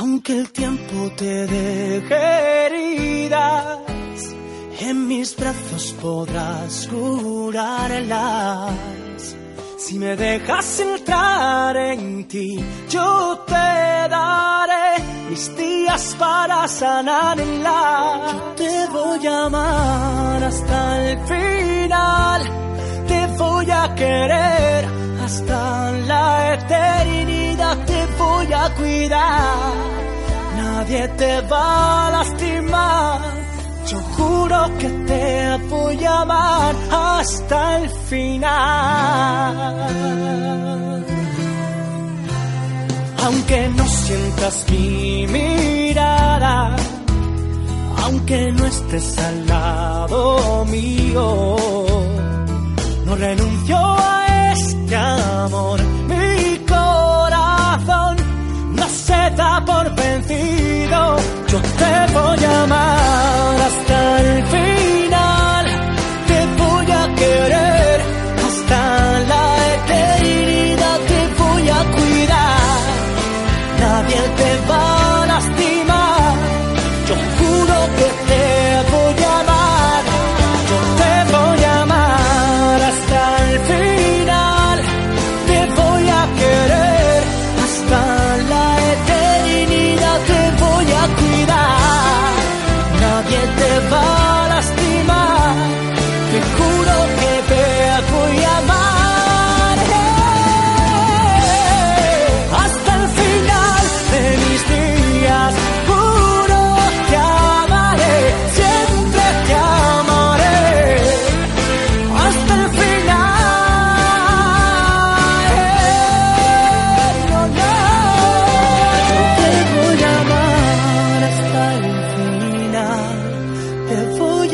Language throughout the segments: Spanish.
Aunque el tiempo te deje heridas, en mis brazos podrás curarlas. Si me dejas entrar en ti, yo te daré mis días para sanarla. Te voy a amar hasta el final, te voy a querer hasta la eternidad, te voy a cuidar. Nadie te va a lastimar. Yo juro que te voy a amar hasta el final. Aunque no sientas mi mirada, aunque no estés al lado mío, no renuncio te voy a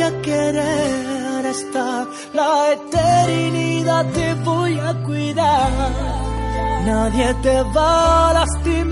a querer hasta la eternidad. Te voy a cuidar. Nadie te va a lastimar.